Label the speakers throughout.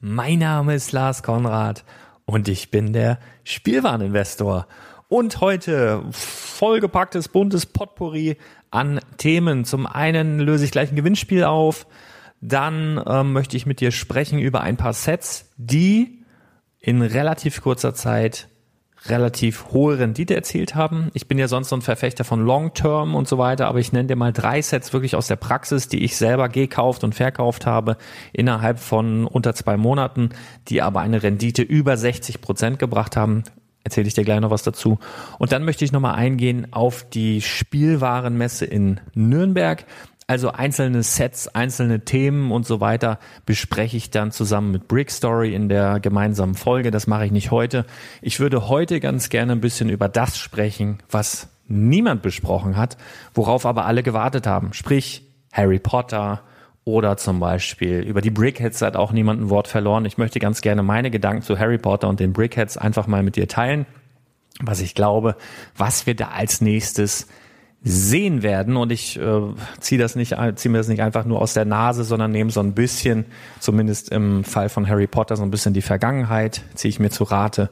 Speaker 1: Mein Name ist Lars Konrad und ich bin der Spielwareninvestor. Und heute vollgepacktes buntes Potpourri an Themen. Zum einen löse ich gleich ein Gewinnspiel auf. Dann ähm, möchte ich mit dir sprechen über ein paar Sets, die in relativ kurzer Zeit relativ hohe Rendite erzielt haben. Ich bin ja sonst so ein Verfechter von Long Term und so weiter, aber ich nenne dir mal drei Sets wirklich aus der Praxis, die ich selber gekauft und verkauft habe innerhalb von unter zwei Monaten, die aber eine Rendite über 60 Prozent gebracht haben. Erzähle ich dir gleich noch was dazu. Und dann möchte ich nochmal eingehen auf die Spielwarenmesse in Nürnberg. Also einzelne Sets, einzelne Themen und so weiter bespreche ich dann zusammen mit Brick Story in der gemeinsamen Folge. Das mache ich nicht heute. Ich würde heute ganz gerne ein bisschen über das sprechen, was niemand besprochen hat, worauf aber alle gewartet haben. Sprich Harry Potter oder zum Beispiel über die Brickheads hat auch niemand ein Wort verloren. Ich möchte ganz gerne meine Gedanken zu Harry Potter und den Brickheads einfach mal mit dir teilen, was ich glaube, was wir da als nächstes sehen werden. Und ich äh, ziehe das nicht, ziehe mir das nicht einfach nur aus der Nase, sondern nehme so ein bisschen, zumindest im Fall von Harry Potter, so ein bisschen die Vergangenheit, ziehe ich mir zu Rate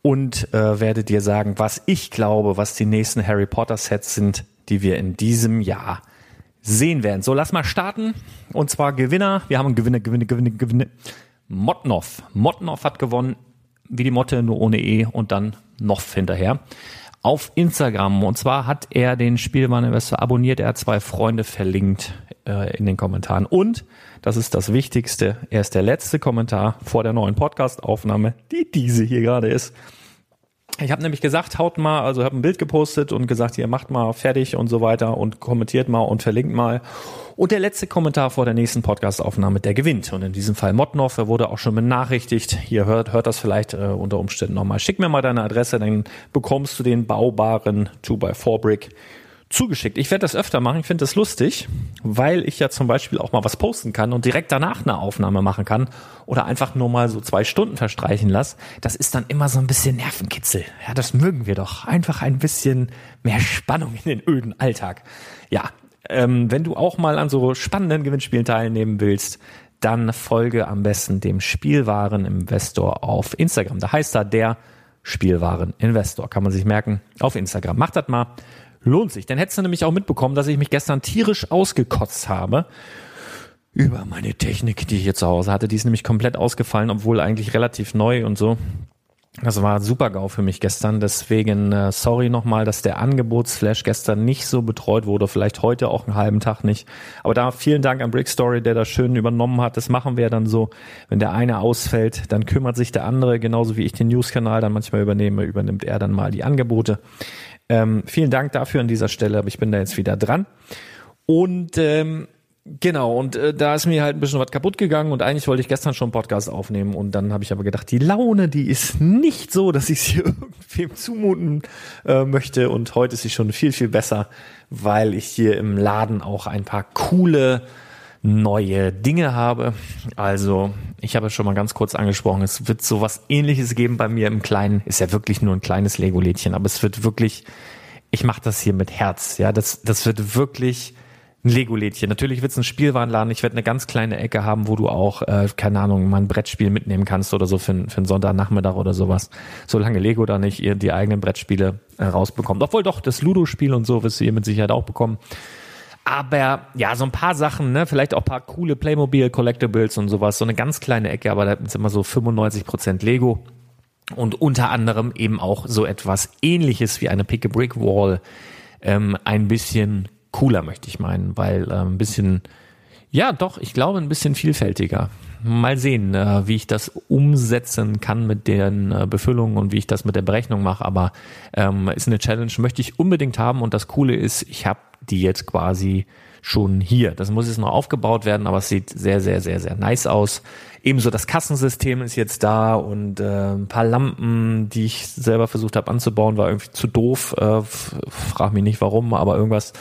Speaker 1: und äh, werde dir sagen, was ich glaube, was die nächsten Harry Potter Sets sind, die wir in diesem Jahr sehen werden. So, lass mal starten. Und zwar Gewinner. Wir haben Gewinner, Gewinner, Gewinner, Gewinner. Motnoff. Motnoff hat gewonnen wie die Motte, nur ohne E und dann noch hinterher. Auf Instagram. Und zwar hat er den Spielwareninvestor abonniert. Er hat zwei Freunde verlinkt äh, in den Kommentaren. Und, das ist das Wichtigste, er ist der letzte Kommentar vor der neuen Podcast-Aufnahme, die diese hier gerade ist. Ich habe nämlich gesagt, haut mal, also habe ein Bild gepostet und gesagt, ihr macht mal fertig und so weiter und kommentiert mal und verlinkt mal. Und der letzte Kommentar vor der nächsten Podcast-Aufnahme, der gewinnt. Und in diesem Fall Motnoff, er wurde auch schon benachrichtigt. Hier hört, hört das vielleicht äh, unter Umständen nochmal. Schick mir mal deine Adresse, dann bekommst du den baubaren 2x4-Brick zugeschickt. Ich werde das öfter machen. Ich finde das lustig, weil ich ja zum Beispiel auch mal was posten kann und direkt danach eine Aufnahme machen kann oder einfach nur mal so zwei Stunden verstreichen lasse. Das ist dann immer so ein bisschen Nervenkitzel. Ja, das mögen wir doch. Einfach ein bisschen mehr Spannung in den öden Alltag. Ja, ähm, wenn du auch mal an so spannenden Gewinnspielen teilnehmen willst, dann folge am besten dem Spielwareninvestor auf Instagram. Da heißt da der Spielwareninvestor. Kann man sich merken auf Instagram. Macht das mal. Lohnt sich. Dann hättest du nämlich auch mitbekommen, dass ich mich gestern tierisch ausgekotzt habe über meine Technik, die ich hier zu Hause hatte. Die ist nämlich komplett ausgefallen, obwohl eigentlich relativ neu und so. Das war super GAU für mich gestern. Deswegen äh, sorry nochmal, dass der Angebotsflash gestern nicht so betreut wurde. Vielleicht heute auch einen halben Tag nicht. Aber da vielen Dank an Brickstory, der das schön übernommen hat. Das machen wir dann so. Wenn der eine ausfällt, dann kümmert sich der andere. Genauso wie ich den News-Kanal dann manchmal übernehme, übernimmt er dann mal die Angebote. Ähm, vielen Dank dafür an dieser Stelle, aber ich bin da jetzt wieder dran. Und ähm, genau, und äh, da ist mir halt ein bisschen was kaputt gegangen und eigentlich wollte ich gestern schon einen Podcast aufnehmen und dann habe ich aber gedacht, die Laune, die ist nicht so, dass ich sie irgendwem zumuten äh, möchte und heute ist sie schon viel, viel besser, weil ich hier im Laden auch ein paar coole neue Dinge habe. Also, ich habe schon mal ganz kurz angesprochen, es wird sowas ähnliches geben bei mir im Kleinen. Ist ja wirklich nur ein kleines Lego-Lädchen, aber es wird wirklich, ich mache das hier mit Herz. Ja, das, das wird wirklich ein Lego-Lädchen. Natürlich wird es ein Spielwarenladen. Ich werde eine ganz kleine Ecke haben, wo du auch, äh, keine Ahnung, mal ein Brettspiel mitnehmen kannst oder so für, für einen Sonntagnachmittag oder sowas. Solange Lego da nicht ihr die eigenen Brettspiele äh, rausbekommt. Obwohl doch, das Ludo-Spiel und so wirst du ihr mit Sicherheit auch bekommen. Aber ja, so ein paar Sachen, ne, vielleicht auch paar coole Playmobil Collectibles und sowas, so eine ganz kleine Ecke, aber da ist immer so 95 Prozent Lego und unter anderem eben auch so etwas ähnliches wie eine Pick a Brick Wall, ähm, ein bisschen cooler möchte ich meinen, weil äh, ein bisschen ja, doch, ich glaube ein bisschen vielfältiger. Mal sehen, äh, wie ich das umsetzen kann mit den äh, Befüllungen und wie ich das mit der Berechnung mache. Aber ähm, ist eine Challenge, möchte ich unbedingt haben. Und das Coole ist, ich habe die jetzt quasi schon hier. Das muss jetzt noch aufgebaut werden, aber es sieht sehr, sehr, sehr, sehr nice aus. Ebenso das Kassensystem ist jetzt da und äh, ein paar Lampen, die ich selber versucht habe anzubauen, war irgendwie zu doof. Äh, frag mich nicht warum, aber irgendwas.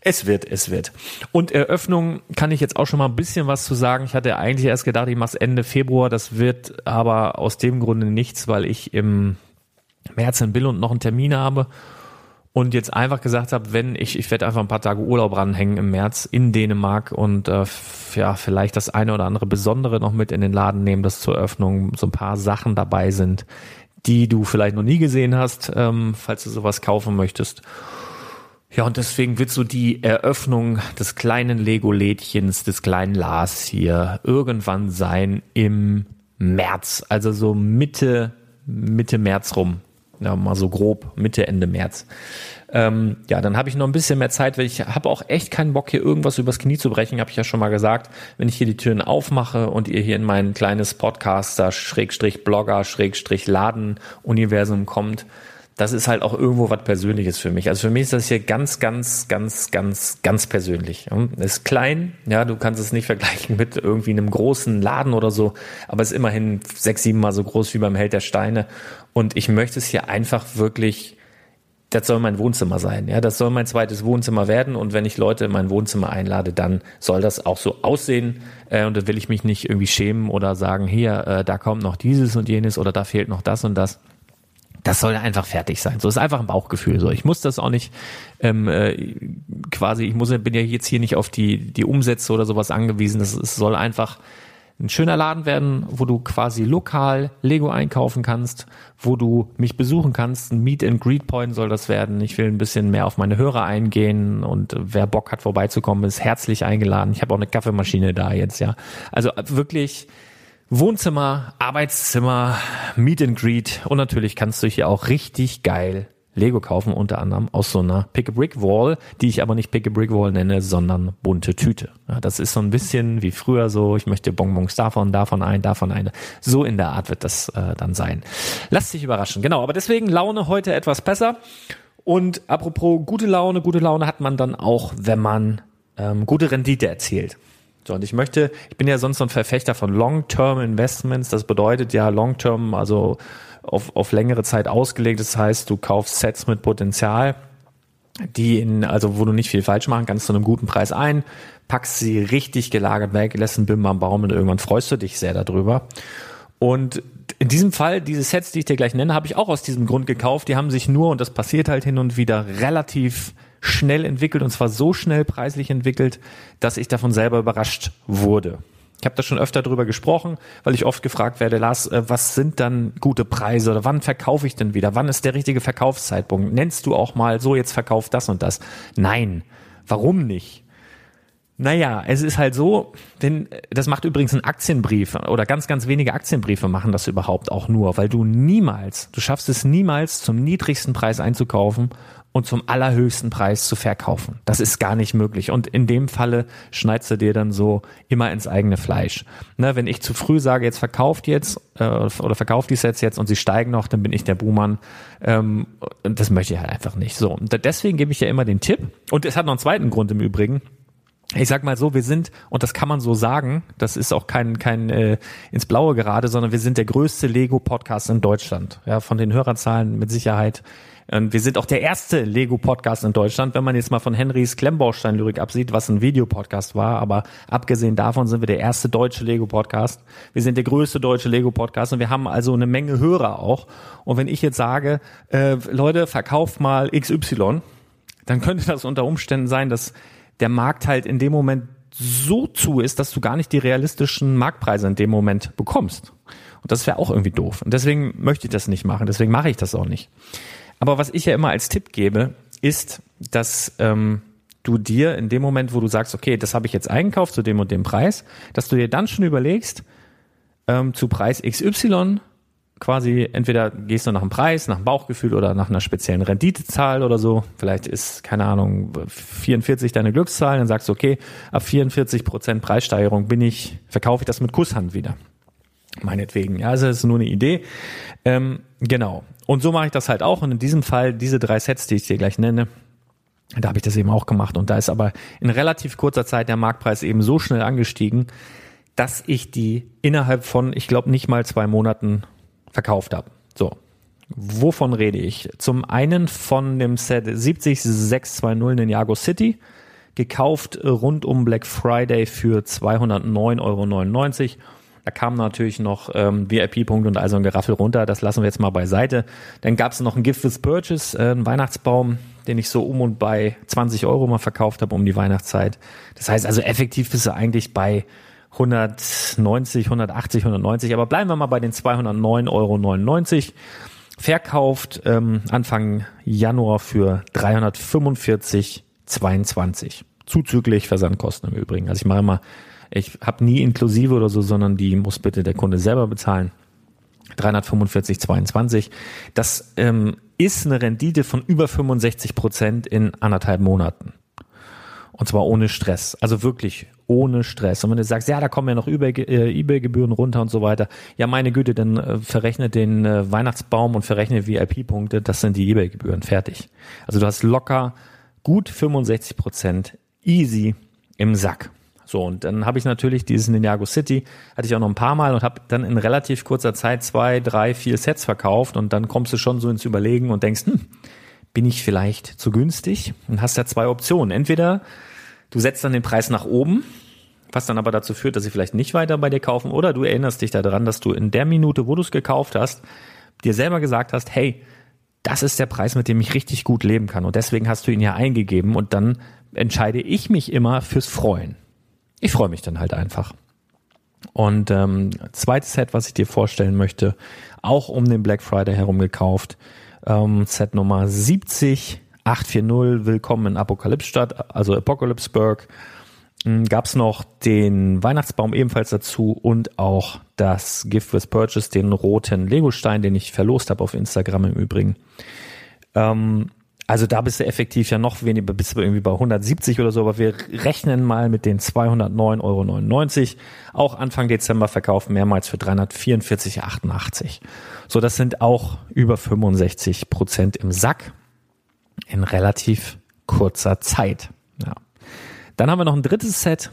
Speaker 1: Es wird, es wird. Und Eröffnung kann ich jetzt auch schon mal ein bisschen was zu sagen. Ich hatte eigentlich erst gedacht, ich mache es Ende Februar. Das wird aber aus dem Grunde nichts, weil ich im März in Billund noch einen Termin habe und jetzt einfach gesagt habe, wenn ich, ich werde einfach ein paar Tage Urlaub ranhängen im März in Dänemark und äh, ja, vielleicht das eine oder andere Besondere noch mit in den Laden nehmen, dass zur Eröffnung so ein paar Sachen dabei sind, die du vielleicht noch nie gesehen hast, ähm, falls du sowas kaufen möchtest. Ja, und deswegen wird so die Eröffnung des kleinen Lego-Lädchens, des kleinen Lars hier irgendwann sein im März, also so Mitte, Mitte März rum ja, mal so grob Mitte, Ende März. Ähm, ja, dann habe ich noch ein bisschen mehr Zeit, weil ich habe auch echt keinen Bock, hier irgendwas übers Knie zu brechen, habe ich ja schon mal gesagt. Wenn ich hier die Türen aufmache und ihr hier in mein kleines Podcaster, Schrägstrich Blogger, Schrägstrich Laden-Universum kommt, das ist halt auch irgendwo was Persönliches für mich. Also für mich ist das hier ganz, ganz, ganz, ganz, ganz persönlich. Es ist klein, ja, du kannst es nicht vergleichen mit irgendwie einem großen Laden oder so, aber es ist immerhin sechs, sieben Mal so groß wie beim Held der Steine. Und ich möchte es hier einfach wirklich, das soll mein Wohnzimmer sein, ja, das soll mein zweites Wohnzimmer werden. Und wenn ich Leute in mein Wohnzimmer einlade, dann soll das auch so aussehen. Äh, und da will ich mich nicht irgendwie schämen oder sagen, hier, äh, da kommt noch dieses und jenes oder da fehlt noch das und das das soll einfach fertig sein. So ist einfach ein Bauchgefühl. So, ich muss das auch nicht ähm, äh, quasi. Ich muss, bin ja jetzt hier nicht auf die die Umsätze oder sowas angewiesen. Es soll einfach ein schöner Laden werden, wo du quasi lokal Lego einkaufen kannst, wo du mich besuchen kannst. Ein Meet and Greet Point soll das werden. Ich will ein bisschen mehr auf meine Hörer eingehen und wer Bock hat vorbeizukommen, ist herzlich eingeladen. Ich habe auch eine Kaffeemaschine da jetzt, ja. Also wirklich Wohnzimmer, Arbeitszimmer, Meet and Greet und natürlich kannst du hier auch richtig geil Lego kaufen, unter anderem aus so einer Pick-a-Brick-Wall, die ich aber nicht Pick-a-Brick-Wall nenne, sondern bunte Tüte. Ja, das ist so ein bisschen wie früher so, ich möchte Bonbons davon, davon ein, davon eine. So in der Art wird das äh, dann sein. Lass dich überraschen. Genau, aber deswegen Laune heute etwas besser. Und apropos gute Laune, gute Laune hat man dann auch, wenn man ähm, gute Rendite erzielt. So, und ich möchte, ich bin ja sonst so ein Verfechter von Long-Term Investments. Das bedeutet ja Long-Term, also auf, auf längere Zeit ausgelegt. Das heißt, du kaufst Sets mit Potenzial, die in, also wo du nicht viel falsch machen kannst, zu einem guten Preis ein, packst sie richtig gelagert weg, lässt einen Bim am Baum und irgendwann freust du dich sehr darüber. Und in diesem Fall, diese Sets, die ich dir gleich nenne, habe ich auch aus diesem Grund gekauft. Die haben sich nur, und das passiert halt hin und wieder, relativ schnell entwickelt und zwar so schnell preislich entwickelt, dass ich davon selber überrascht wurde. Ich habe da schon öfter drüber gesprochen, weil ich oft gefragt werde, Lars, äh, was sind dann gute Preise oder wann verkaufe ich denn wieder? Wann ist der richtige Verkaufszeitpunkt? Nennst du auch mal so, jetzt verkauft das und das? Nein. Warum nicht? Naja, es ist halt so, denn das macht übrigens ein Aktienbrief oder ganz, ganz wenige Aktienbriefe machen das überhaupt auch nur, weil du niemals, du schaffst es niemals zum niedrigsten Preis einzukaufen und zum allerhöchsten Preis zu verkaufen. Das ist gar nicht möglich. Und in dem Falle schneidest du dir dann so immer ins eigene Fleisch. Ne, wenn ich zu früh sage, jetzt verkauft jetzt äh, oder verkauft die Sets jetzt und sie steigen noch, dann bin ich der Buhmann. Ähm, das möchte ich halt einfach nicht. So, und deswegen gebe ich ja immer den Tipp. Und es hat noch einen zweiten Grund im Übrigen ich sag mal so, wir sind, und das kann man so sagen, das ist auch kein, kein äh, ins Blaue gerade, sondern wir sind der größte Lego-Podcast in Deutschland. Ja, von den Hörerzahlen mit Sicherheit. Und wir sind auch der erste Lego-Podcast in Deutschland, wenn man jetzt mal von Henrys Klemmbaustein-Lyrik absieht, was ein Videopodcast war. Aber abgesehen davon sind wir der erste deutsche Lego-Podcast. Wir sind der größte deutsche Lego-Podcast und wir haben also eine Menge Hörer auch. Und wenn ich jetzt sage, äh, Leute, verkauft mal XY, dann könnte das unter Umständen sein, dass der Markt halt in dem Moment so zu ist, dass du gar nicht die realistischen Marktpreise in dem Moment bekommst. Und das wäre auch irgendwie doof. Und deswegen möchte ich das nicht machen. Deswegen mache ich das auch nicht. Aber was ich ja immer als Tipp gebe, ist, dass ähm, du dir in dem Moment, wo du sagst, okay, das habe ich jetzt eingekauft zu dem und dem Preis, dass du dir dann schon überlegst, ähm, zu Preis XY quasi entweder gehst du nach dem Preis, nach dem Bauchgefühl oder nach einer speziellen Renditezahl oder so. Vielleicht ist, keine Ahnung, 44 deine Glückszahl, dann sagst du, okay, ab 44 Prozent Preissteigerung bin ich, verkaufe ich das mit Kusshand wieder. Meinetwegen. Ja, also das ist nur eine Idee. Ähm, genau. Und so mache ich das halt auch. Und in diesem Fall, diese drei Sets, die ich dir gleich nenne, da habe ich das eben auch gemacht. Und da ist aber in relativ kurzer Zeit der Marktpreis eben so schnell angestiegen, dass ich die innerhalb von, ich glaube, nicht mal zwei Monaten verkauft habe. So. Wovon rede ich? Zum einen von dem Set 70620 Ninjago City, gekauft rund um Black Friday für 209,99 Euro. Da kam natürlich noch ähm, VIP-Punkte und also ein Geraffel runter. Das lassen wir jetzt mal beiseite. Dann gab es noch ein Gift with Purchase, äh, einen Weihnachtsbaum, den ich so um und bei 20 Euro mal verkauft habe um die Weihnachtszeit. Das heißt also effektiv bist du eigentlich bei 190, 180, 190, aber bleiben wir mal bei den 209,99 Euro. Verkauft ähm, Anfang Januar für 345,22. Zuzüglich Versandkosten im Übrigen. Also ich mache immer, ich habe nie inklusive oder so, sondern die muss bitte der Kunde selber bezahlen. 345,22. Das ähm, ist eine Rendite von über 65 Prozent in anderthalb Monaten. Und zwar ohne Stress. Also wirklich ohne Stress. Und wenn du sagst, ja, da kommen ja noch äh, eBay-Gebühren runter und so weiter, ja, meine Güte, dann äh, verrechne den äh, Weihnachtsbaum und verrechne VIP-Punkte, das sind die eBay-Gebühren, fertig. Also du hast locker gut 65 Prozent easy im Sack. So, und dann habe ich natürlich dieses Ninjago City, hatte ich auch noch ein paar Mal und habe dann in relativ kurzer Zeit zwei, drei, vier Sets verkauft und dann kommst du schon so ins Überlegen und denkst, hm, bin ich vielleicht zu günstig? Und hast ja zwei Optionen. Entweder du setzt dann den Preis nach oben was dann aber dazu führt, dass sie vielleicht nicht weiter bei dir kaufen oder du erinnerst dich daran, dass du in der Minute, wo du es gekauft hast, dir selber gesagt hast, hey, das ist der Preis, mit dem ich richtig gut leben kann und deswegen hast du ihn ja eingegeben und dann entscheide ich mich immer fürs Freuen. Ich freue mich dann halt einfach. Und ähm, zweites Set, was ich dir vorstellen möchte, auch um den Black Friday herum gekauft, ähm, Set Nummer 70 840, Willkommen in Apokalypse-Stadt, also Apocalypseburg. Hm, gab es noch den Weihnachtsbaum ebenfalls dazu und auch das Gift with Purchase, den roten Lego-Stein, den ich verlost habe auf Instagram im Übrigen. Ähm, also da bist du effektiv ja noch weniger, bist du irgendwie bei 170 oder so, aber wir rechnen mal mit den 209,99 Euro. Auch Anfang Dezember verkaufen mehrmals für 344,88. So, das sind auch über 65 Prozent im Sack in relativ kurzer Zeit. Ja. Dann haben wir noch ein drittes Set.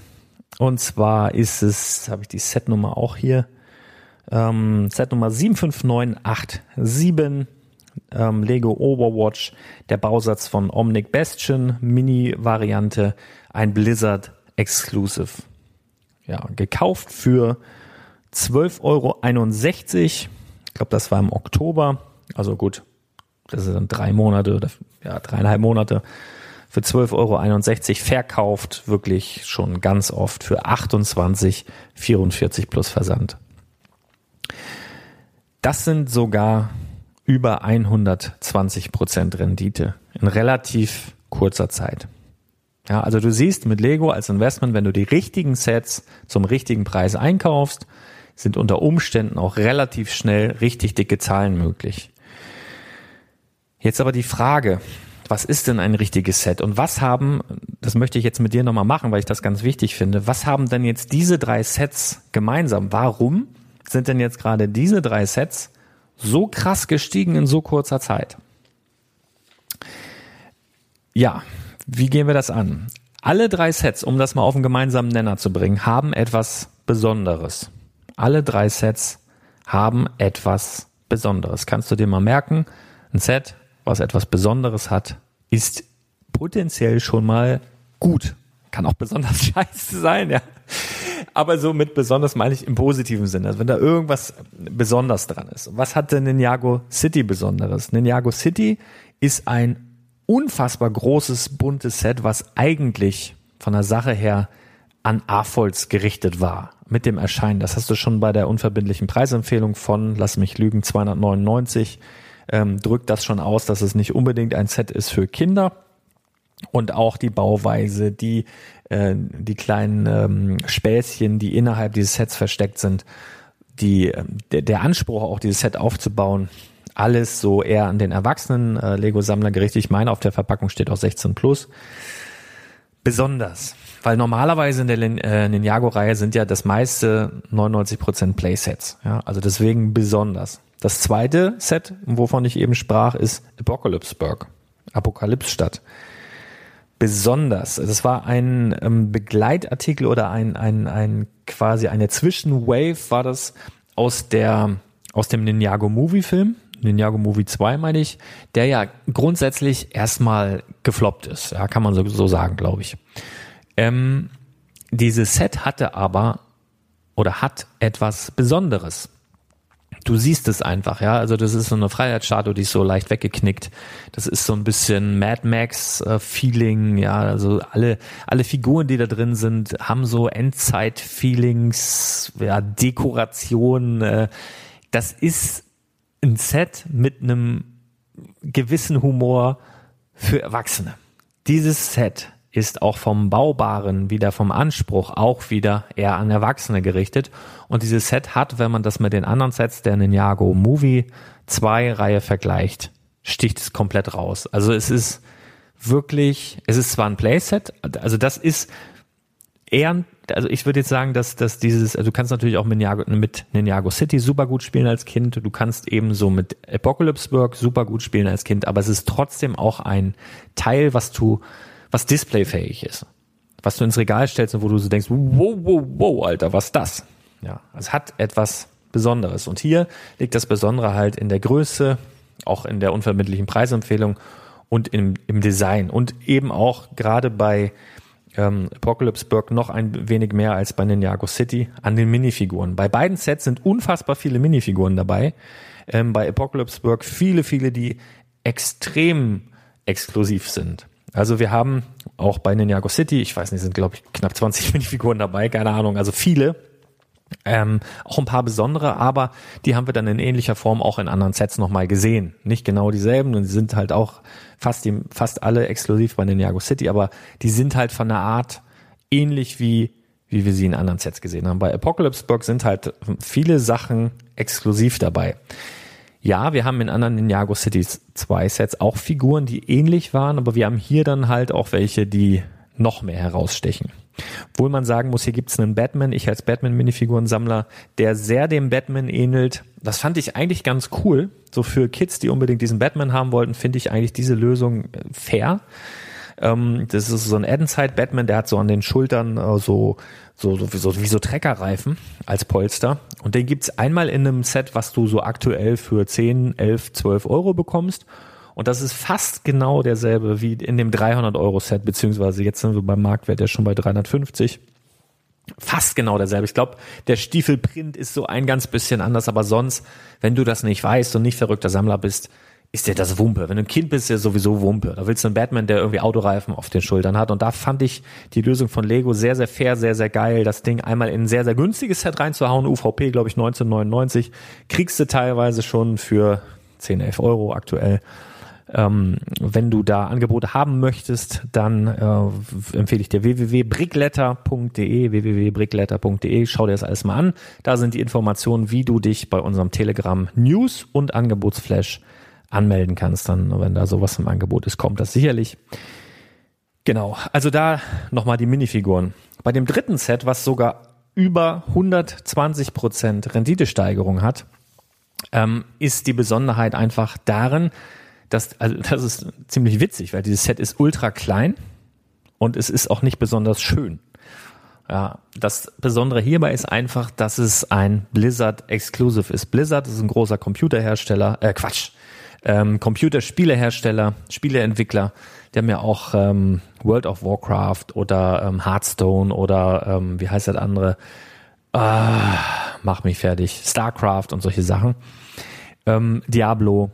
Speaker 1: Und zwar ist es, habe ich die Setnummer auch hier, ähm, Set Nummer 75987 ähm, Lego Overwatch, der Bausatz von Omnic Bastion, Mini-Variante, ein Blizzard Exclusive. Ja, gekauft für 12,61 Euro. Ich glaube, das war im Oktober. Also gut, das sind dann drei Monate oder ja, dreieinhalb Monate. Für 12,61 Euro verkauft, wirklich schon ganz oft für 28,44 plus Versand. Das sind sogar über 120 Prozent Rendite in relativ kurzer Zeit. Ja, also du siehst mit Lego als Investment, wenn du die richtigen Sets zum richtigen Preis einkaufst, sind unter Umständen auch relativ schnell richtig dicke Zahlen möglich. Jetzt aber die Frage, was ist denn ein richtiges Set und was haben, das möchte ich jetzt mit dir nochmal machen, weil ich das ganz wichtig finde, was haben denn jetzt diese drei Sets gemeinsam? Warum sind denn jetzt gerade diese drei Sets so krass gestiegen in so kurzer Zeit? Ja, wie gehen wir das an? Alle drei Sets, um das mal auf einen gemeinsamen Nenner zu bringen, haben etwas Besonderes. Alle drei Sets haben etwas Besonderes. Kannst du dir mal merken, ein Set, was etwas Besonderes hat, ist potenziell schon mal gut. Kann auch besonders scheiße sein, ja. Aber so mit besonders meine ich im positiven Sinne. Also wenn da irgendwas besonders dran ist. Was hat denn Ninjago City Besonderes? Ninjago City ist ein unfassbar großes, buntes Set, was eigentlich von der Sache her an AFOLs gerichtet war mit dem Erscheinen. Das hast du schon bei der unverbindlichen Preisempfehlung von, lass mich lügen, 299, ähm, drückt das schon aus, dass es nicht unbedingt ein Set ist für Kinder. Und auch die Bauweise, die äh, die kleinen ähm, Späßchen, die innerhalb dieses Sets versteckt sind, die, äh, der, der Anspruch, auch dieses Set aufzubauen, alles so eher an den erwachsenen äh, Lego-Sammler gerichtet. Ich meine, auf der Verpackung steht auch 16 plus. Besonders, weil normalerweise in der äh, Ninjago-Reihe sind ja das meiste 99% Playsets. Ja, also deswegen besonders. Das zweite Set, wovon ich eben sprach, ist Apocalypseburg. Apokalypsstadt besonders. Das war ein ähm, Begleitartikel oder ein, ein, ein quasi eine Zwischenwave war das aus der aus dem Ninjago Movie Film, Ninjago Movie 2 meine ich, der ja grundsätzlich erstmal gefloppt ist, ja, kann man so, so sagen, glaube ich. Ähm, dieses Set hatte aber oder hat etwas Besonderes du siehst es einfach, ja. Also das ist so eine Freiheitsstatue, die ist so leicht weggeknickt. Das ist so ein bisschen Mad Max äh, Feeling, ja. Also alle alle Figuren, die da drin sind, haben so Endzeit Feelings, ja, Dekoration. Äh, das ist ein Set mit einem gewissen Humor für Erwachsene. Dieses Set ist auch vom Baubaren wieder vom Anspruch auch wieder eher an Erwachsene gerichtet. Und dieses Set hat, wenn man das mit den anderen Sets der Ninjago Movie 2 Reihe vergleicht, sticht es komplett raus. Also es ist wirklich, es ist zwar ein Playset, also das ist eher, also ich würde jetzt sagen, dass, dass dieses, also du kannst natürlich auch mit Ninjago, mit Ninjago City super gut spielen als Kind, du kannst ebenso mit Apocalypse Work super gut spielen als Kind, aber es ist trotzdem auch ein Teil, was du was displayfähig ist. Was du ins Regal stellst und wo du so denkst, wow, wow, wow, Alter, was das? Ja, es hat etwas Besonderes. Und hier liegt das Besondere halt in der Größe, auch in der unvermittlichen Preisempfehlung und im, im Design und eben auch gerade bei ähm, Apocalypse Burg noch ein wenig mehr als bei Ninjago City an den Minifiguren. Bei beiden Sets sind unfassbar viele Minifiguren dabei. Ähm, bei Apocalypse Burg viele, viele, die extrem exklusiv sind. Also wir haben auch bei Ninjago City, ich weiß nicht, sind glaube ich knapp 20 Minifiguren dabei, keine Ahnung, also viele. Ähm, auch ein paar besondere, aber die haben wir dann in ähnlicher Form auch in anderen Sets nochmal gesehen. Nicht genau dieselben und die sind halt auch fast, die, fast alle exklusiv bei Ninjago City, aber die sind halt von der Art ähnlich wie wie wir sie in anderen Sets gesehen haben. Bei Apocalypse Burg sind halt viele Sachen exklusiv dabei. Ja, wir haben in anderen Ninjago Cities 2 Sets auch Figuren, die ähnlich waren, aber wir haben hier dann halt auch welche, die noch mehr herausstechen. Obwohl man sagen muss, hier gibt es einen Batman, ich als Batman-Minifigurensammler, der sehr dem Batman ähnelt. Das fand ich eigentlich ganz cool. So für Kids, die unbedingt diesen Batman haben wollten, finde ich eigentlich diese Lösung äh, fair. Ähm, das ist so ein Addenside-Batman, der hat so an den Schultern äh, so so, so, so wie so Treckerreifen als Polster. Und den gibt's einmal in einem Set, was du so aktuell für 10, 11, 12 Euro bekommst. Und das ist fast genau derselbe wie in dem 300 Euro Set, beziehungsweise jetzt sind wir beim Marktwert ja schon bei 350. Fast genau derselbe. Ich glaube, der Stiefelprint ist so ein ganz bisschen anders, aber sonst, wenn du das nicht weißt und nicht verrückter Sammler bist, ist dir das Wumpe. Wenn du ein Kind bist, ist dir sowieso Wumpe. Da willst du einen Batman, der irgendwie Autoreifen auf den Schultern hat. Und da fand ich die Lösung von Lego sehr, sehr fair, sehr, sehr geil. Das Ding einmal in ein sehr, sehr günstiges Set reinzuhauen. UVP, glaube ich, 1999. Kriegst du teilweise schon für 10, 11 Euro aktuell. Ähm, wenn du da Angebote haben möchtest, dann äh, empfehle ich dir www.brickletter.de, www.brickletter.de. Schau dir das alles mal an. Da sind die Informationen, wie du dich bei unserem Telegram News und Angebotsflash anmelden kannst, dann, wenn da sowas im Angebot ist, kommt das sicherlich. Genau, also da nochmal die Minifiguren. Bei dem dritten Set, was sogar über 120 Prozent Renditesteigerung hat, ähm, ist die Besonderheit einfach darin, dass, also das ist ziemlich witzig, weil dieses Set ist ultra klein und es ist auch nicht besonders schön. Ja, das Besondere hierbei ist einfach, dass es ein Blizzard Exclusive ist. Blizzard ist ein großer Computerhersteller, äh Quatsch, ähm, Computerspielehersteller, Spieleentwickler, die haben ja auch ähm, World of Warcraft oder ähm, Hearthstone oder ähm, wie heißt das andere? Ah, mach mich fertig. StarCraft und solche Sachen. Ähm, Diablo,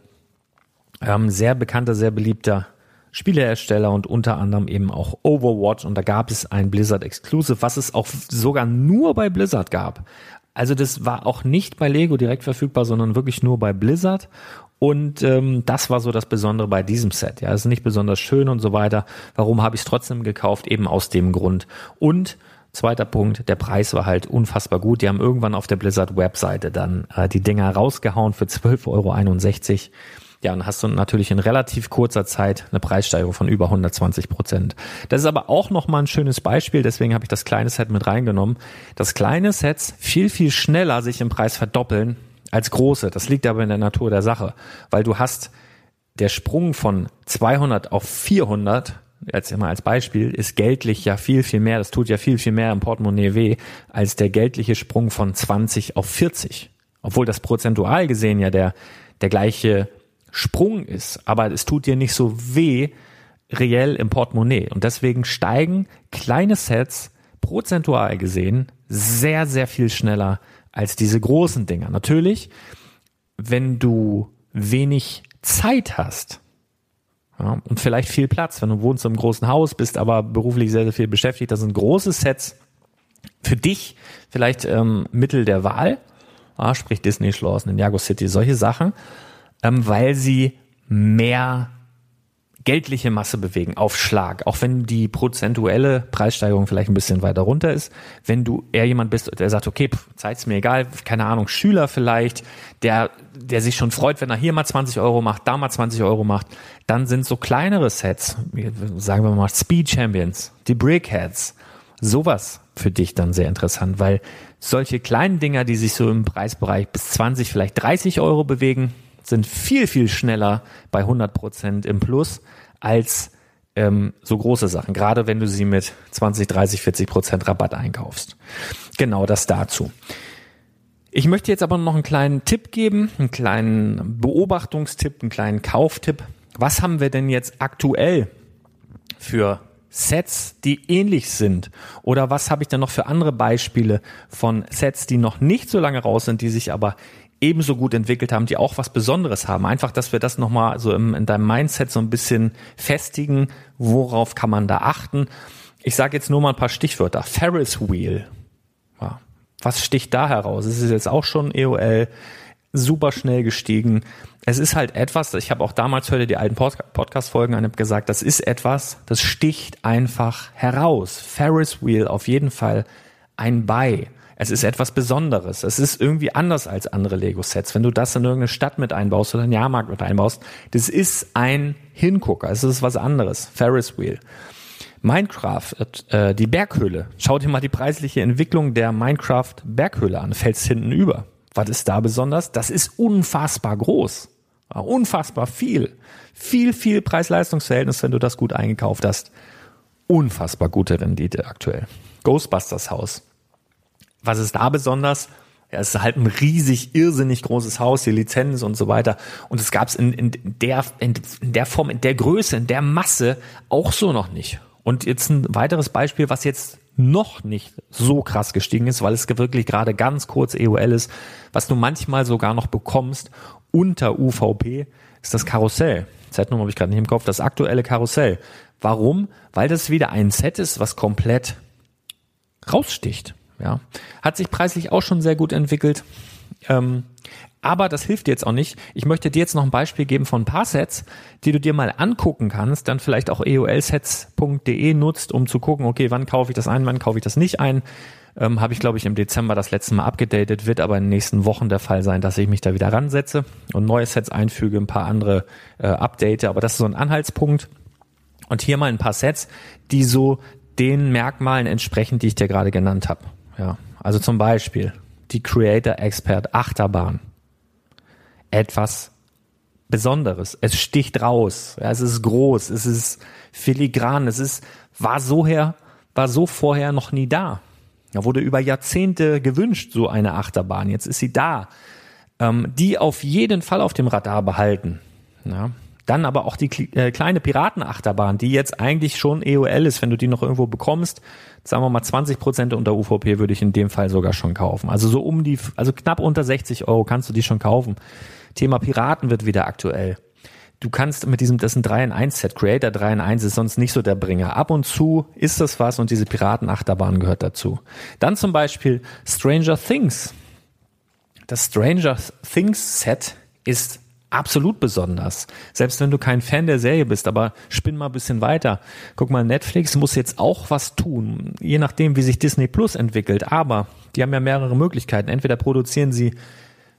Speaker 1: ähm, sehr bekannter, sehr beliebter Spielehersteller und unter anderem eben auch Overwatch und da gab es ein Blizzard Exclusive, was es auch sogar nur bei Blizzard gab. Also das war auch nicht bei Lego direkt verfügbar, sondern wirklich nur bei Blizzard und ähm, das war so das Besondere bei diesem Set. Ja, es ist nicht besonders schön und so weiter. Warum habe ich es trotzdem gekauft? Eben aus dem Grund. Und zweiter Punkt, der Preis war halt unfassbar gut. Die haben irgendwann auf der Blizzard-Webseite dann äh, die Dinger rausgehauen für 12,61 Euro. Ja, und hast du natürlich in relativ kurzer Zeit eine Preissteigerung von über 120 Prozent. Das ist aber auch nochmal ein schönes Beispiel, deswegen habe ich das kleine Set mit reingenommen. Das kleine Sets viel, viel schneller sich im Preis verdoppeln als große. Das liegt aber in der Natur der Sache, weil du hast der Sprung von 200 auf 400 jetzt immer als Beispiel, ist geldlich ja viel, viel mehr, das tut ja viel, viel mehr im Portemonnaie weh, als der geldliche Sprung von 20 auf 40. Obwohl das prozentual gesehen ja der, der gleiche Sprung ist, aber es tut dir nicht so weh, reell im Portemonnaie. Und deswegen steigen kleine Sets prozentual gesehen sehr, sehr viel schneller als diese großen Dinger. Natürlich, wenn du wenig Zeit hast ja, und vielleicht viel Platz, wenn du wohnst im großen Haus, bist aber beruflich sehr, sehr viel beschäftigt, das sind große Sets für dich vielleicht ähm, Mittel der Wahl, ja, sprich Disney Schloss, Ninjago City, solche Sachen, ähm, weil sie mehr geldliche Masse bewegen auf Schlag, auch wenn die prozentuelle Preissteigerung vielleicht ein bisschen weiter runter ist. Wenn du eher jemand bist, der sagt, okay, pff, Zeit's mir egal, keine Ahnung, Schüler vielleicht, der, der sich schon freut, wenn er hier mal 20 Euro macht, da mal 20 Euro macht, dann sind so kleinere Sets, sagen wir mal Speed Champions, die Brickheads, sowas für dich dann sehr interessant, weil solche kleinen Dinger, die sich so im Preisbereich bis 20, vielleicht 30 Euro bewegen, sind viel, viel schneller bei 100 Prozent im Plus als ähm, so große Sachen, gerade wenn du sie mit 20, 30, 40 Prozent Rabatt einkaufst. Genau das dazu. Ich möchte jetzt aber noch einen kleinen Tipp geben, einen kleinen Beobachtungstipp, einen kleinen Kauftipp. Was haben wir denn jetzt aktuell für Sets, die ähnlich sind? Oder was habe ich denn noch für andere Beispiele von Sets, die noch nicht so lange raus sind, die sich aber ebenso gut entwickelt haben, die auch was Besonderes haben. Einfach, dass wir das nochmal so im, in deinem Mindset so ein bisschen festigen, worauf kann man da achten. Ich sage jetzt nur mal ein paar Stichwörter. Ferris Wheel. Ja. Was sticht da heraus? Es ist jetzt auch schon EOL super schnell gestiegen. Es ist halt etwas, ich habe auch damals heute die alten Podcast-Folgen an habe gesagt, das ist etwas, das sticht einfach heraus. Ferris Wheel auf jeden Fall ein Buy. Es ist etwas Besonderes. Es ist irgendwie anders als andere Lego-Sets. Wenn du das in irgendeine Stadt mit einbaust oder einen Jahrmarkt mit einbaust, das ist ein Hingucker. Es ist was anderes. Ferris Wheel. Minecraft, äh, die Berghöhle. Schau dir mal die preisliche Entwicklung der Minecraft Berghöhle an. Fällst hinten über. Was ist da besonders? Das ist unfassbar groß. Unfassbar viel. Viel, viel Preis-Leistungs-Verhältnis, wenn du das gut eingekauft hast. Unfassbar gute Rendite aktuell. Ghostbusters Haus. Was ist da besonders? Ja, es ist halt ein riesig, irrsinnig großes Haus, die Lizenz und so weiter. Und es gab es in, in, der, in, in der Form, in der Größe, in der Masse auch so noch nicht. Und jetzt ein weiteres Beispiel, was jetzt noch nicht so krass gestiegen ist, weil es wirklich gerade ganz kurz EOL ist, was du manchmal sogar noch bekommst unter UVP, ist das Karussell. Z-Nummer habe ich gerade nicht im Kopf, das aktuelle Karussell. Warum? Weil das wieder ein Set ist, was komplett raussticht. Ja, hat sich preislich auch schon sehr gut entwickelt. Ähm, aber das hilft dir jetzt auch nicht. Ich möchte dir jetzt noch ein Beispiel geben von ein paar Sets, die du dir mal angucken kannst, dann vielleicht auch eolsets.de nutzt, um zu gucken, okay, wann kaufe ich das ein, wann kaufe ich das nicht ein. Ähm, Habe ich, glaube ich, im Dezember das letzte Mal abgedatet, wird aber in den nächsten Wochen der Fall sein, dass ich mich da wieder ransetze und neue Sets einfüge, ein paar andere äh, update. Aber das ist so ein Anhaltspunkt. Und hier mal ein paar Sets, die so den Merkmalen entsprechen, die ich dir gerade genannt habe. Ja, also zum Beispiel die Creator Expert Achterbahn etwas Besonderes. Es sticht raus. Ja, es ist groß. Es ist filigran. Es ist, war so her, war so vorher noch nie da. Da wurde über Jahrzehnte gewünscht, so eine Achterbahn. Jetzt ist sie da. Ähm, die auf jeden Fall auf dem Radar behalten. Ja. Dann aber auch die äh, kleine Piratenachterbahn, die jetzt eigentlich schon EOL ist, wenn du die noch irgendwo bekommst. Sagen wir mal 20 Prozent unter UVP würde ich in dem Fall sogar schon kaufen. Also so um die, also knapp unter 60 Euro kannst du die schon kaufen. Thema Piraten wird wieder aktuell. Du kannst mit diesem, das ist ein 3 in 1 Set, Creator 3 in 1 ist sonst nicht so der Bringer. Ab und zu ist das was und diese Piratenachterbahn gehört dazu. Dann zum Beispiel Stranger Things. Das Stranger Things Set ist absolut besonders. Selbst wenn du kein Fan der Serie bist, aber spinn mal ein bisschen weiter. Guck mal, Netflix muss jetzt auch was tun, je nachdem, wie sich Disney Plus entwickelt. Aber die haben ja mehrere Möglichkeiten. Entweder produzieren sie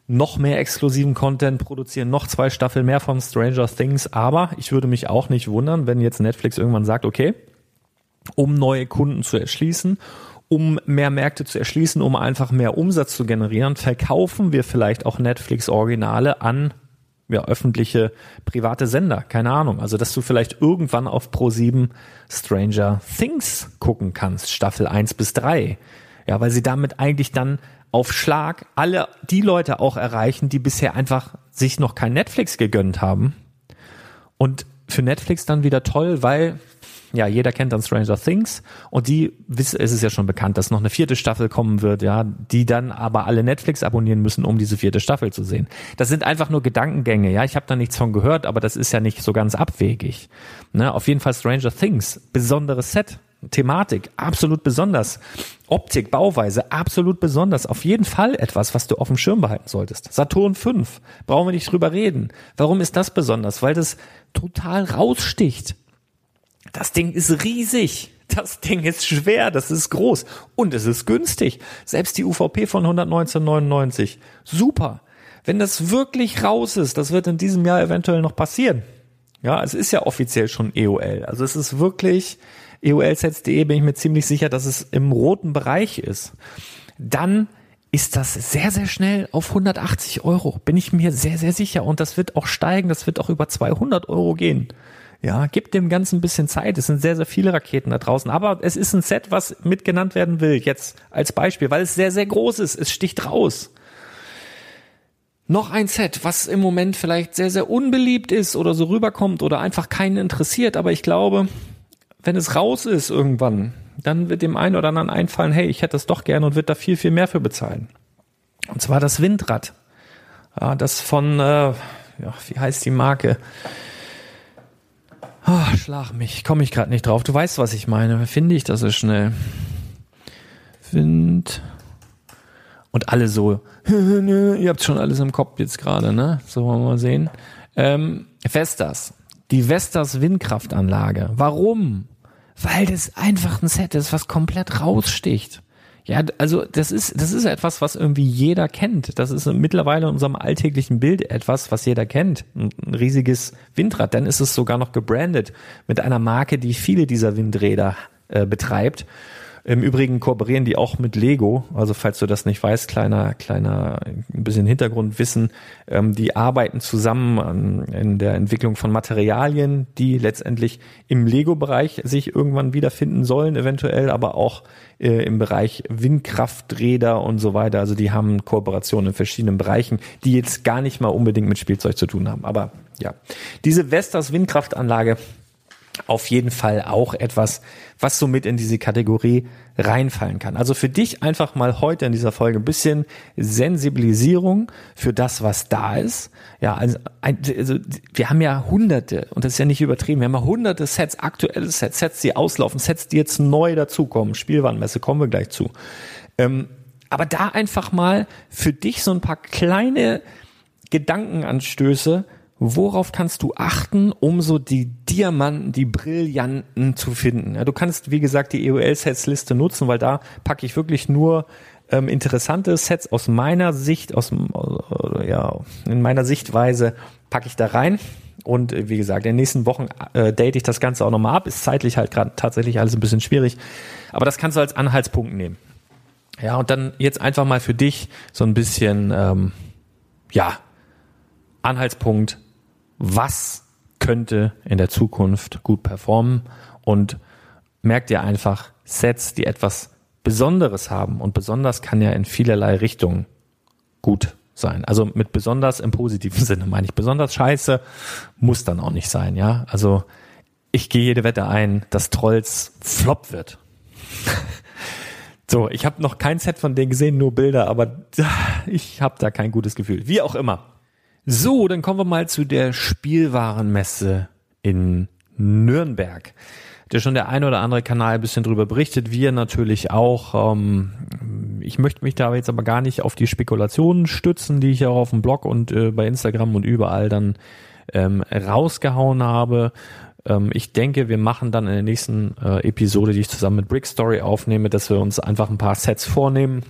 Speaker 1: noch mehr exklusiven Content, produzieren noch zwei Staffeln mehr von Stranger Things. Aber ich würde mich auch nicht wundern, wenn jetzt Netflix irgendwann sagt, okay, um neue Kunden zu erschließen, um mehr Märkte zu erschließen, um einfach mehr Umsatz zu generieren, verkaufen wir vielleicht auch Netflix Originale an ja, öffentliche private Sender, keine Ahnung. Also, dass du vielleicht irgendwann auf Pro7 Stranger Things gucken kannst, Staffel 1 bis 3. Ja, weil sie damit eigentlich dann auf Schlag alle die Leute auch erreichen, die bisher einfach sich noch kein Netflix gegönnt haben. Und für Netflix dann wieder toll, weil ja, jeder kennt dann Stranger Things und die es ist ja schon bekannt, dass noch eine vierte Staffel kommen wird, ja, die dann aber alle Netflix abonnieren müssen, um diese vierte Staffel zu sehen. Das sind einfach nur Gedankengänge, ja, ich habe da nichts von gehört, aber das ist ja nicht so ganz abwegig. Ne, auf jeden Fall Stranger Things, besonderes Set, Thematik, absolut besonders. Optik, Bauweise, absolut besonders. Auf jeden Fall etwas, was du auf dem Schirm behalten solltest. Saturn 5, brauchen wir nicht drüber reden. Warum ist das besonders? Weil das total raussticht. Das Ding ist riesig. Das Ding ist schwer, das ist groß und es ist günstig. Selbst die UVP von 119,99. Super. Wenn das wirklich raus ist, das wird in diesem Jahr eventuell noch passieren. Ja, es ist ja offiziell schon EOL. Also es ist wirklich EOLsets.de bin ich mir ziemlich sicher, dass es im roten Bereich ist. Dann ist das sehr, sehr schnell auf 180 Euro. Bin ich mir sehr, sehr sicher. Und das wird auch steigen. Das wird auch über 200 Euro gehen. Ja, gibt dem Ganzen ein bisschen Zeit. Es sind sehr, sehr viele Raketen da draußen. Aber es ist ein Set, was mitgenannt werden will, jetzt als Beispiel, weil es sehr, sehr groß ist. Es sticht raus. Noch ein Set, was im Moment vielleicht sehr, sehr unbeliebt ist oder so rüberkommt oder einfach keinen interessiert. Aber ich glaube, wenn es raus ist irgendwann, dann wird dem einen oder anderen einfallen, hey, ich hätte es doch gerne und wird da viel, viel mehr für bezahlen. Und zwar das Windrad. Das von, äh, ja, wie heißt die Marke? Oh, schlag mich, komme ich gerade nicht drauf. Du weißt, was ich meine. Finde ich das so schnell? Wind. Und alle so, ihr habt schon alles im Kopf jetzt gerade, ne? So wollen wir mal sehen. Ähm, Vestas. Die Vestas Windkraftanlage. Warum? Weil das einfach ein Set ist, was komplett raussticht. Ja, also das ist, das ist etwas, was irgendwie jeder kennt. Das ist mittlerweile in unserem alltäglichen Bild etwas, was jeder kennt. Ein, riesiges Windrad. Dann ist es sogar noch gebrandet mit einer Marke, die viele dieser Windräder äh, betreibt. Im Übrigen kooperieren die auch mit Lego. Also falls du das nicht weißt, kleiner, kleiner, ein bisschen Hintergrundwissen. Ähm, die arbeiten zusammen an, in der Entwicklung von Materialien, die letztendlich im Lego-Bereich sich irgendwann wiederfinden sollen, eventuell, aber auch äh, im Bereich Windkrafträder und so weiter. Also die haben Kooperationen in verschiedenen Bereichen, die jetzt gar nicht mal unbedingt mit Spielzeug zu tun haben. Aber ja, diese Vestas Windkraftanlage auf jeden Fall auch etwas, was so mit in diese Kategorie reinfallen kann. Also für dich einfach mal heute in dieser Folge ein bisschen Sensibilisierung für das, was da ist. Ja, also, also wir haben ja hunderte, und das ist ja nicht übertrieben, wir haben ja hunderte Sets, aktuelle Sets, Sets, die auslaufen, Sets, die jetzt neu dazukommen. Spielwarenmesse kommen wir gleich zu. Ähm, aber da einfach mal für dich so ein paar kleine Gedankenanstöße, worauf kannst du achten, um so die Diamanten, die Brillanten zu finden? Ja, du kannst, wie gesagt, die EOL-Sets-Liste nutzen, weil da packe ich wirklich nur ähm, interessante Sets aus meiner Sicht, aus äh, ja, in meiner Sichtweise packe ich da rein. Und äh, wie gesagt, in den nächsten Wochen äh, date ich das Ganze auch nochmal ab. Ist zeitlich halt gerade tatsächlich alles ein bisschen schwierig. Aber das kannst du als Anhaltspunkt nehmen. Ja, und dann jetzt einfach mal für dich so ein bisschen, ähm, ja, Anhaltspunkt, was könnte in der Zukunft gut performen und merkt ihr einfach Sets, die etwas Besonderes haben und besonders kann ja in vielerlei Richtungen gut sein. Also mit besonders im positiven Sinne meine ich. Besonders scheiße muss dann auch nicht sein, ja. Also ich gehe jede Wette ein, dass Trolls flop wird. so, ich habe noch kein Set von denen gesehen, nur Bilder, aber ich habe da kein gutes Gefühl. Wie auch immer. So, dann kommen wir mal zu der Spielwarenmesse in Nürnberg. Der schon der ein oder andere Kanal ein bisschen drüber berichtet, wir natürlich auch. Ähm, ich möchte mich da jetzt aber gar nicht auf die Spekulationen stützen, die ich auch auf dem Blog und äh, bei Instagram und überall dann ähm, rausgehauen habe. Ähm, ich denke, wir machen dann in der nächsten äh, Episode, die ich zusammen mit Brick Story aufnehme, dass wir uns einfach ein paar Sets vornehmen,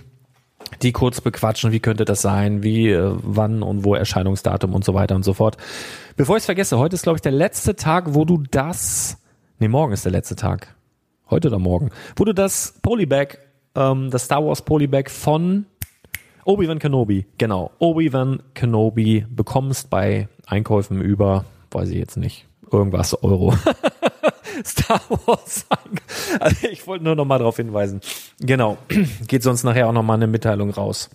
Speaker 1: die kurz bequatschen, wie könnte das sein, wie, äh, wann und wo Erscheinungsdatum und so weiter und so fort. Bevor ich es vergesse, heute ist, glaube ich, der letzte Tag, wo du das, nee, morgen ist der letzte Tag. Heute oder morgen. Wo du das Polybag, ähm, das Star Wars Polybag von Obi-Wan Kenobi, genau, Obi-Wan Kenobi bekommst bei Einkäufen über, weiß ich jetzt nicht, irgendwas Euro. Star Wars sagen. Also ich wollte nur noch mal darauf hinweisen. Genau. Geht sonst nachher auch noch mal eine Mitteilung raus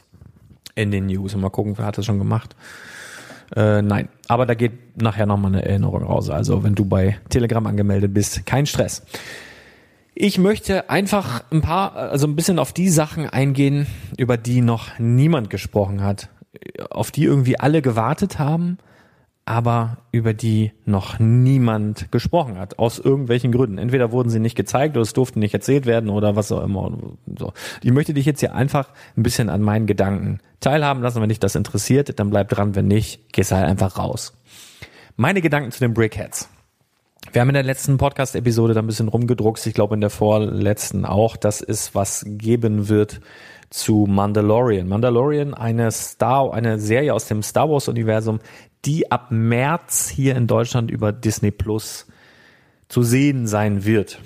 Speaker 1: in den News. Mal gucken, wer hat das schon gemacht. Äh, nein, aber da geht nachher noch mal eine Erinnerung raus. Also wenn du bei Telegram angemeldet bist, kein Stress. Ich möchte einfach ein paar, also ein bisschen auf die Sachen eingehen, über die noch niemand gesprochen hat, auf die irgendwie alle gewartet haben aber über die noch niemand gesprochen hat, aus irgendwelchen Gründen. Entweder wurden sie nicht gezeigt oder es durften nicht erzählt werden oder was auch immer. So. Ich möchte dich jetzt hier einfach ein bisschen an meinen Gedanken teilhaben lassen. Wenn dich das interessiert, dann bleib dran. Wenn nicht, gehst halt einfach raus. Meine Gedanken zu den Brickheads. Wir haben in der letzten Podcast-Episode da ein bisschen rumgedruckt. Ich glaube in der vorletzten auch, dass es was geben wird zu Mandalorian. Mandalorian, eine Star, eine Serie aus dem Star Wars Universum, die ab März hier in Deutschland über Disney Plus zu sehen sein wird.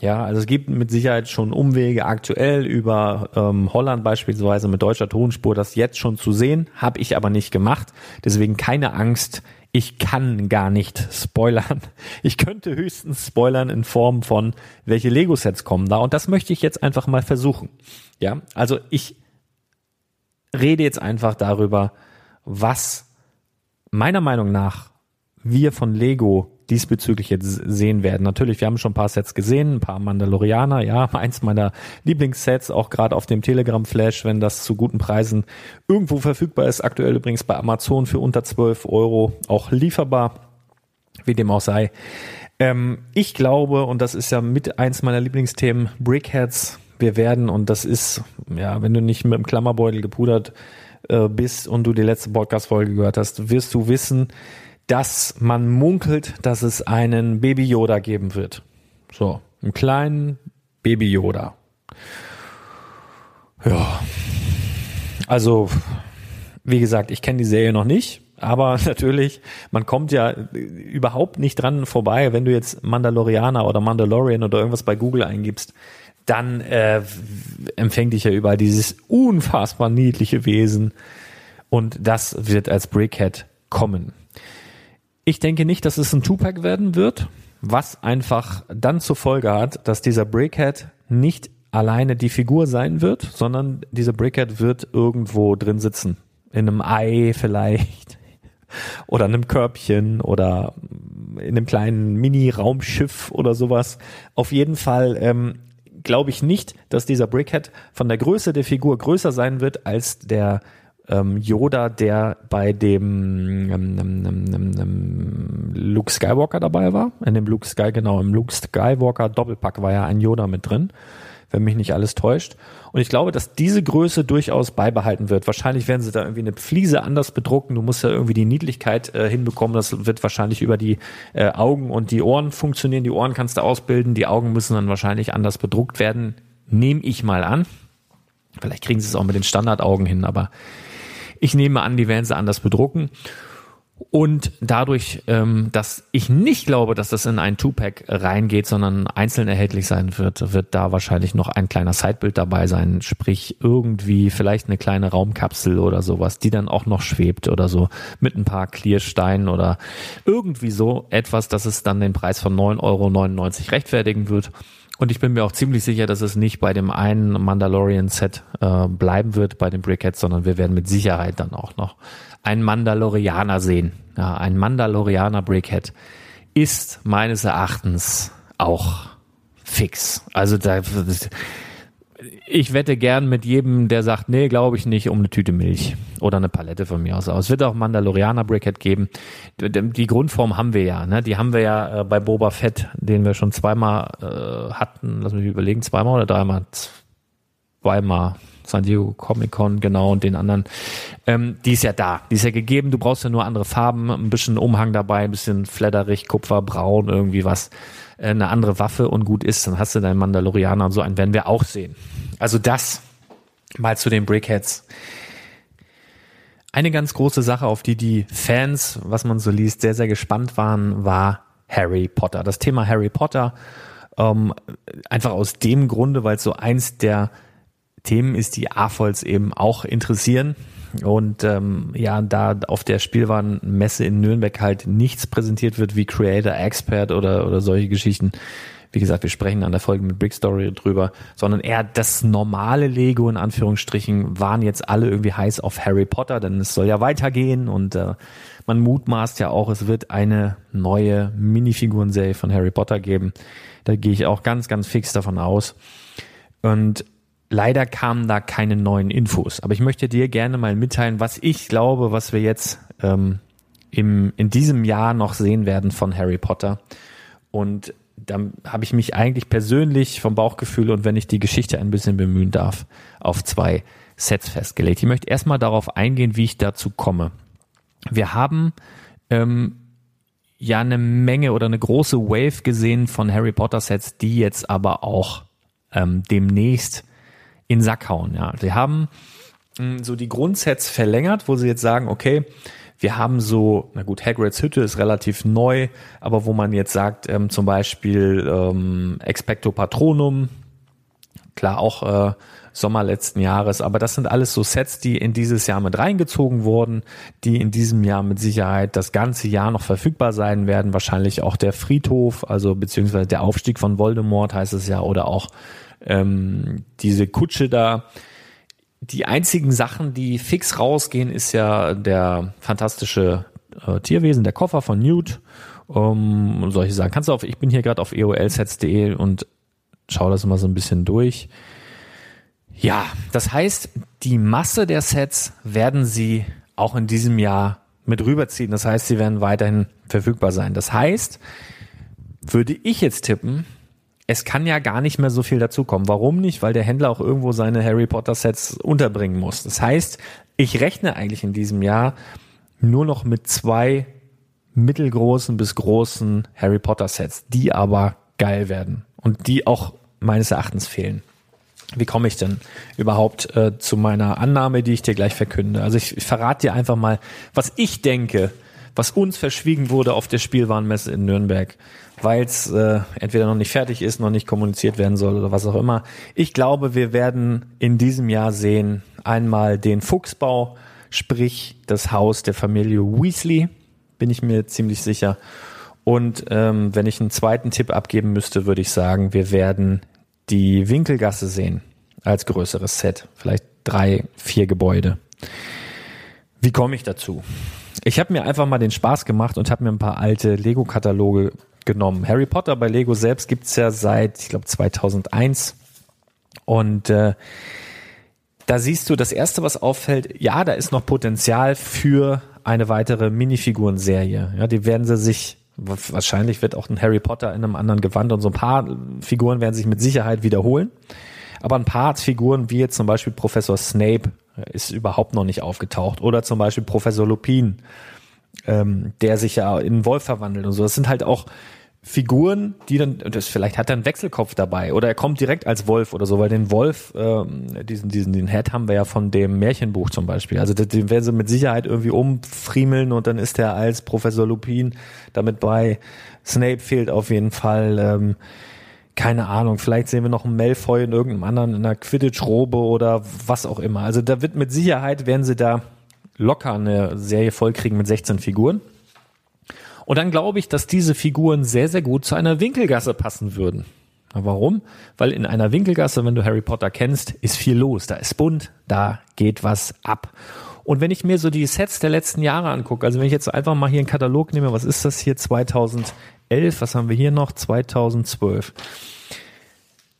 Speaker 1: Ja, also es gibt mit Sicherheit schon Umwege aktuell über ähm, Holland beispielsweise mit deutscher Tonspur, das jetzt schon zu sehen, habe ich aber nicht gemacht. Deswegen keine Angst, ich kann gar nicht spoilern. Ich könnte höchstens spoilern in Form von, welche Lego-Sets kommen da. Und das möchte ich jetzt einfach mal versuchen. Ja, also ich rede jetzt einfach darüber, was meiner Meinung nach wir von Lego diesbezüglich jetzt sehen werden. Natürlich, wir haben schon ein paar Sets gesehen, ein paar Mandalorianer, ja, eins meiner Lieblingssets, auch gerade auf dem Telegram Flash, wenn das zu guten Preisen irgendwo verfügbar ist. Aktuell übrigens bei Amazon für unter 12 Euro auch lieferbar, wie dem auch sei. Ähm, ich glaube, und das ist ja mit eins meiner Lieblingsthemen, Brickheads, wir werden, und das ist, ja, wenn du nicht mit dem Klammerbeutel gepudert äh, bist und du die letzte Podcast-Folge gehört hast, wirst du wissen, dass man munkelt, dass es einen Baby Yoda geben wird. So, einen kleinen Baby Yoda. Ja. Also, wie gesagt, ich kenne die Serie noch nicht. Aber natürlich, man kommt ja überhaupt nicht dran vorbei, wenn du jetzt Mandalorianer oder Mandalorian oder irgendwas bei Google eingibst, dann äh, empfängt dich ja überall dieses unfassbar niedliche Wesen. Und das wird als Brickhead kommen. Ich denke nicht, dass es ein Tupac werden wird, was einfach dann zur Folge hat, dass dieser Brickhead nicht alleine die Figur sein wird, sondern dieser Brickhead wird irgendwo drin sitzen. In einem Ei vielleicht. Oder in einem Körbchen oder in einem kleinen Mini-Raumschiff oder sowas. Auf jeden Fall ähm, glaube ich nicht, dass dieser Brickhead von der Größe der Figur größer sein wird als der ähm, Yoda, der bei dem ähm, ähm, ähm, ähm, Luke Skywalker dabei war. In dem Luke Sky, genau, im Luke Skywalker Doppelpack war ja ein Yoda mit drin, wenn mich nicht alles täuscht. Und ich glaube, dass diese Größe durchaus beibehalten wird. Wahrscheinlich werden sie da irgendwie eine Fliese anders bedrucken. Du musst ja irgendwie die Niedlichkeit äh, hinbekommen. Das wird wahrscheinlich über die äh, Augen und die Ohren funktionieren. Die Ohren kannst du ausbilden. Die Augen müssen dann wahrscheinlich anders bedruckt werden. Nehme ich mal an. Vielleicht kriegen sie es auch mit den Standardaugen hin, aber ich nehme an, die werden sie anders bedrucken. Und dadurch, ähm, dass ich nicht glaube, dass das in ein Two-Pack reingeht, sondern einzeln erhältlich sein wird, wird da wahrscheinlich noch ein kleiner Sidebild dabei sein. Sprich, irgendwie vielleicht eine kleine Raumkapsel oder sowas, die dann auch noch schwebt oder so, mit ein paar Clearsteinen oder irgendwie so etwas, dass es dann den Preis von 9,99 Euro rechtfertigen wird. Und ich bin mir auch ziemlich sicher, dass es nicht bei dem einen Mandalorian-Set äh, bleiben wird, bei den Brickheads, sondern wir werden mit Sicherheit dann auch noch einen Mandalorianer sehen. Ja, ein Mandalorianer Brickhead ist meines Erachtens auch fix. Also da, ich wette gern mit jedem, der sagt, nee, glaube ich nicht, um eine Tüte Milch oder eine Palette von mir aus. Es wird auch Mandalorianer Brickhead geben. Die Grundform haben wir ja, ne? Die haben wir ja äh, bei Boba Fett, den wir schon zweimal äh, hatten. Lass mich überlegen, zweimal oder dreimal? Zweimal. San Diego Comic Con, genau, und den anderen. Ähm, die ist ja da, die ist ja gegeben. Du brauchst ja nur andere Farben, ein bisschen Umhang dabei, ein bisschen Fledderich, Kupfer, Braun, irgendwie was. Äh, eine andere Waffe und gut ist, dann hast du deinen Mandalorianer und so einen werden wir auch sehen. Also das mal zu den Brickheads. Eine ganz große Sache, auf die die Fans, was man so liest, sehr, sehr gespannt waren, war Harry Potter. Das Thema Harry Potter, ähm, einfach aus dem Grunde, weil es so eins der Themen ist, die AFOLs eben auch interessieren. Und ähm, ja, da auf der Spielwarenmesse in Nürnberg halt nichts präsentiert wird wie Creator Expert oder, oder solche Geschichten, wie gesagt, wir sprechen an der Folge mit Brick Story drüber, sondern eher das normale Lego in Anführungsstrichen waren jetzt alle irgendwie heiß auf Harry Potter, denn es soll ja weitergehen und äh, man mutmaßt ja auch, es wird eine neue Minifigurenserie von Harry Potter geben. Da gehe ich auch ganz, ganz fix davon aus. Und leider kamen da keine neuen Infos. Aber ich möchte dir gerne mal mitteilen, was ich glaube, was wir jetzt ähm, im, in diesem Jahr noch sehen werden von Harry Potter. Und da habe ich mich eigentlich persönlich vom Bauchgefühl und wenn ich die Geschichte ein bisschen bemühen darf, auf zwei Sets festgelegt. Ich möchte erstmal darauf eingehen, wie ich dazu komme. Wir haben ähm, ja eine Menge oder eine große Wave gesehen von Harry Potter Sets, die jetzt aber auch ähm, demnächst in Sack hauen. Ja, sie haben mh, hm, so die Grundsets verlängert, wo sie jetzt sagen, okay, wir haben so, na gut, Hagrids Hütte ist relativ neu, aber wo man jetzt sagt, ähm, zum Beispiel ähm, Expecto Patronum, klar auch äh, Sommer letzten Jahres, aber das sind alles so Sets, die in dieses Jahr mit reingezogen wurden, die in diesem Jahr mit Sicherheit das ganze Jahr noch verfügbar sein werden. Wahrscheinlich auch der Friedhof, also beziehungsweise der Aufstieg von Voldemort heißt es ja, oder auch ähm, diese Kutsche da die einzigen Sachen, die fix rausgehen, ist ja der fantastische äh, Tierwesen, der Koffer von Newt. Um, solche Sachen. Kannst du auf, ich bin hier gerade auf eolsets.de und schau das mal so ein bisschen durch. Ja, das heißt, die Masse der Sets werden sie auch in diesem Jahr mit rüberziehen. Das heißt, sie werden weiterhin verfügbar sein. Das heißt, würde ich jetzt tippen, es kann ja gar nicht mehr so viel dazukommen. Warum nicht? Weil der Händler auch irgendwo seine Harry Potter Sets unterbringen muss. Das heißt, ich rechne eigentlich in diesem Jahr nur noch mit zwei mittelgroßen bis großen Harry Potter Sets, die aber geil werden und die auch meines Erachtens fehlen. Wie komme ich denn überhaupt äh, zu meiner Annahme, die ich dir gleich verkünde? Also ich, ich verrate dir einfach mal, was ich denke, was uns verschwiegen wurde auf der Spielwarenmesse in Nürnberg, weil es äh, entweder noch nicht fertig ist, noch nicht kommuniziert werden soll oder was auch immer. Ich glaube, wir werden in diesem Jahr sehen einmal den Fuchsbau, sprich das Haus der Familie Weasley, bin ich mir ziemlich sicher. Und ähm, wenn ich einen zweiten Tipp abgeben müsste, würde ich sagen, wir werden die Winkelgasse sehen als größeres Set. Vielleicht drei, vier Gebäude. Wie komme ich dazu? Ich habe mir einfach mal den Spaß gemacht und habe mir ein paar alte Lego-Kataloge genommen. Harry Potter bei Lego selbst gibt's ja seit, ich glaube, 2001. Und äh, da siehst du, das Erste, was auffällt, ja, da ist noch Potenzial für eine weitere Minifigurenserie. Ja, die werden sie sich Wahrscheinlich wird auch ein Harry Potter in einem anderen Gewand und so ein paar Figuren werden sich mit Sicherheit wiederholen. Aber ein paar Figuren, wie jetzt zum Beispiel Professor Snape, ist überhaupt noch nicht aufgetaucht. Oder zum Beispiel Professor Lupin, ähm, der sich ja in Wolf verwandelt und so. Das sind halt auch Figuren, die dann, das, vielleicht hat er einen Wechselkopf dabei oder er kommt direkt als Wolf oder so, weil den Wolf, ähm, diesen, diesen, den Head haben wir ja von dem Märchenbuch zum Beispiel. Also den werden sie mit Sicherheit irgendwie umfriemeln und dann ist er als Professor Lupin damit bei. Snape fehlt auf jeden Fall. Ähm, keine Ahnung, vielleicht sehen wir noch einen Malfoy in irgendeinem anderen, in einer Quidditch-Robe oder was auch immer. Also da wird mit Sicherheit, werden sie da locker eine Serie vollkriegen mit 16 Figuren. Und dann glaube ich, dass diese Figuren sehr, sehr gut zu einer Winkelgasse passen würden. Warum? Weil in einer Winkelgasse, wenn du Harry Potter kennst, ist viel los. Da ist bunt, da geht was ab. Und wenn ich mir so die Sets der letzten Jahre angucke, also wenn ich jetzt einfach mal hier einen Katalog nehme, was ist das hier 2011, was haben wir hier noch 2012?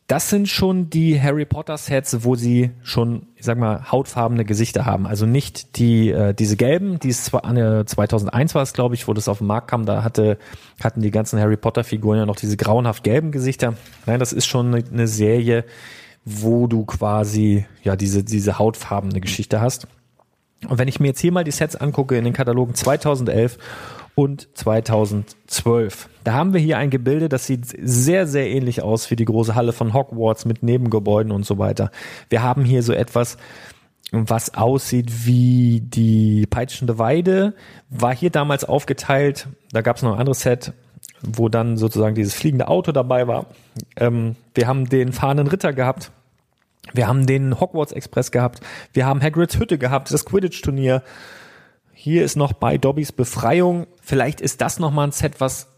Speaker 1: Das sind schon die Harry Potter Sets, wo sie schon, ich sag mal, hautfarbene Gesichter haben. Also nicht die äh, diese gelben, die ist zwar an 2001 war es, glaube ich, wo das auf den Markt kam, da hatte hatten die ganzen Harry Potter Figuren ja noch diese grauenhaft gelben Gesichter. Nein, das ist schon eine, eine Serie, wo du quasi ja diese diese hautfarbene Geschichte hast. Und wenn ich mir jetzt hier mal die Sets angucke in den Katalogen 2011 und 2012. Da haben wir hier ein Gebilde, das sieht sehr, sehr ähnlich aus wie die große Halle von Hogwarts mit Nebengebäuden und so weiter. Wir haben hier so etwas, was aussieht wie die peitschende Weide, war hier damals aufgeteilt. Da gab es noch ein anderes Set, wo dann sozusagen dieses fliegende Auto dabei war. Ähm, wir haben den fahrenden Ritter gehabt. Wir haben den Hogwarts Express gehabt. Wir haben Hagrids Hütte gehabt, das Quidditch-Turnier. Hier ist noch bei Dobbys Befreiung. Vielleicht ist das nochmal ein Set, was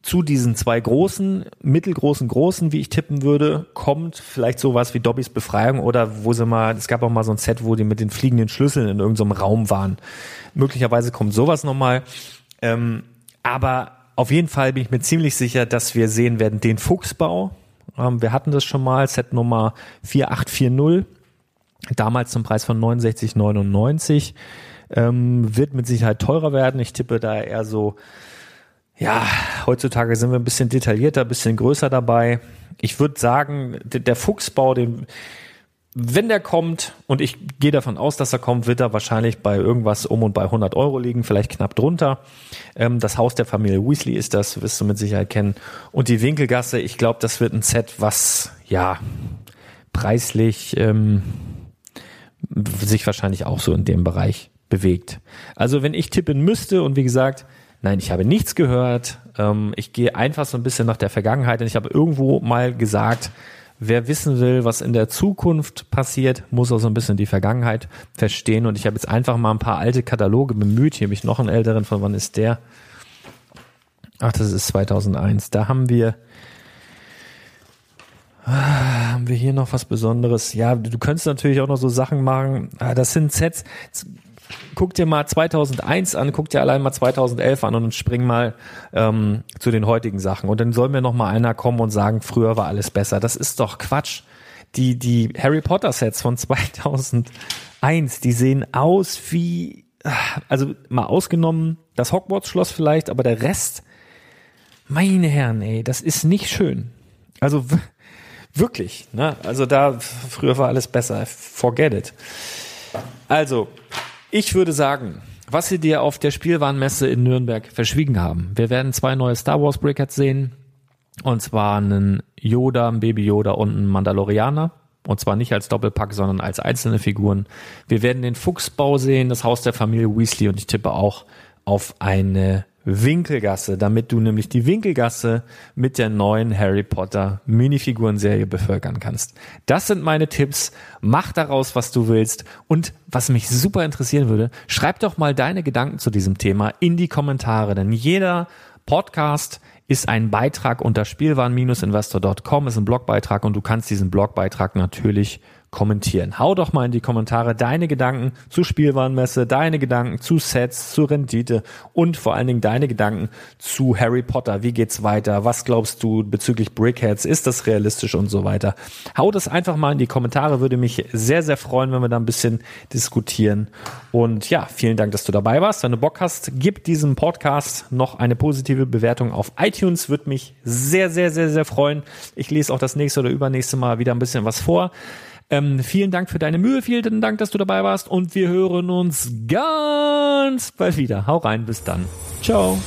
Speaker 1: zu diesen zwei großen, mittelgroßen, großen, wie ich tippen würde, kommt vielleicht sowas wie Dobbys Befreiung oder wo sie mal, es gab auch mal so ein Set, wo die mit den fliegenden Schlüsseln in irgendeinem Raum waren. Möglicherweise kommt sowas nochmal. Ähm, aber auf jeden Fall bin ich mir ziemlich sicher, dass wir sehen werden den Fuchsbau. Ähm, wir hatten das schon mal, Set Nummer 4840, damals zum Preis von 69,99 ähm, wird mit Sicherheit teurer werden. Ich tippe da eher so, ja, heutzutage sind wir ein bisschen detaillierter, ein bisschen größer dabei. Ich würde sagen, der Fuchsbau, den, wenn der kommt, und ich gehe davon aus, dass er kommt, wird er wahrscheinlich bei irgendwas um und bei 100 Euro liegen, vielleicht knapp drunter. Ähm, das Haus der Familie Weasley ist das, wirst du mit Sicherheit kennen. Und die Winkelgasse, ich glaube, das wird ein Set, was, ja, preislich ähm, sich wahrscheinlich auch so in dem Bereich bewegt. Also wenn ich tippen müsste und wie gesagt, nein, ich habe nichts gehört, ähm, ich gehe einfach so ein bisschen nach der Vergangenheit und ich habe irgendwo mal gesagt, wer wissen will, was in der Zukunft passiert, muss auch so ein bisschen die Vergangenheit verstehen und ich habe jetzt einfach mal ein paar alte Kataloge bemüht. Hier habe ich noch einen älteren, von wann ist der? Ach, das ist 2001. Da haben wir ah, haben wir hier noch was Besonderes? Ja, du könntest natürlich auch noch so Sachen machen. Ah, das sind Sets guck dir mal 2001 an, guck dir allein mal 2011 an und spring mal ähm, zu den heutigen Sachen. Und dann soll mir noch mal einer kommen und sagen, früher war alles besser. Das ist doch Quatsch. Die, die Harry Potter Sets von 2001, die sehen aus wie, also mal ausgenommen das Hogwarts Schloss vielleicht, aber der Rest, meine Herren, ey, das ist nicht schön. Also wirklich, ne? Also da, früher war alles besser. Forget it. Also, ich würde sagen, was sie dir auf der Spielwarenmesse in Nürnberg verschwiegen haben. Wir werden zwei neue Star Wars Brickheads sehen. Und zwar einen Yoda, einen Baby Yoda und einen Mandalorianer. Und zwar nicht als Doppelpack, sondern als einzelne Figuren. Wir werden den Fuchsbau sehen, das Haus der Familie Weasley und ich tippe auch auf eine Winkelgasse, damit du nämlich die Winkelgasse mit der neuen Harry Potter Minifigurenserie bevölkern kannst. Das sind meine Tipps. Mach daraus, was du willst. Und was mich super interessieren würde, schreib doch mal deine Gedanken zu diesem Thema in die Kommentare, denn jeder Podcast ist ein Beitrag unter spielwaren-investor.com, ist ein Blogbeitrag und du kannst diesen Blogbeitrag natürlich kommentieren. Hau doch mal in die Kommentare deine Gedanken zu Spielwarenmesse, deine Gedanken zu Sets, zu Rendite und vor allen Dingen deine Gedanken zu Harry Potter. Wie geht's weiter? Was glaubst du bezüglich Brickheads? Ist das realistisch und so weiter? Hau das einfach mal in die Kommentare. Würde mich sehr, sehr freuen, wenn wir da ein bisschen diskutieren. Und ja, vielen Dank, dass du dabei warst. Wenn du Bock hast, gib diesem Podcast noch eine positive Bewertung auf iTunes. Würde mich sehr, sehr, sehr, sehr freuen. Ich lese auch das nächste oder übernächste Mal wieder ein bisschen was vor. Ähm, vielen Dank für deine Mühe, vielen Dank, dass du dabei warst und wir hören uns ganz bald wieder. Hau rein, bis dann. Ciao.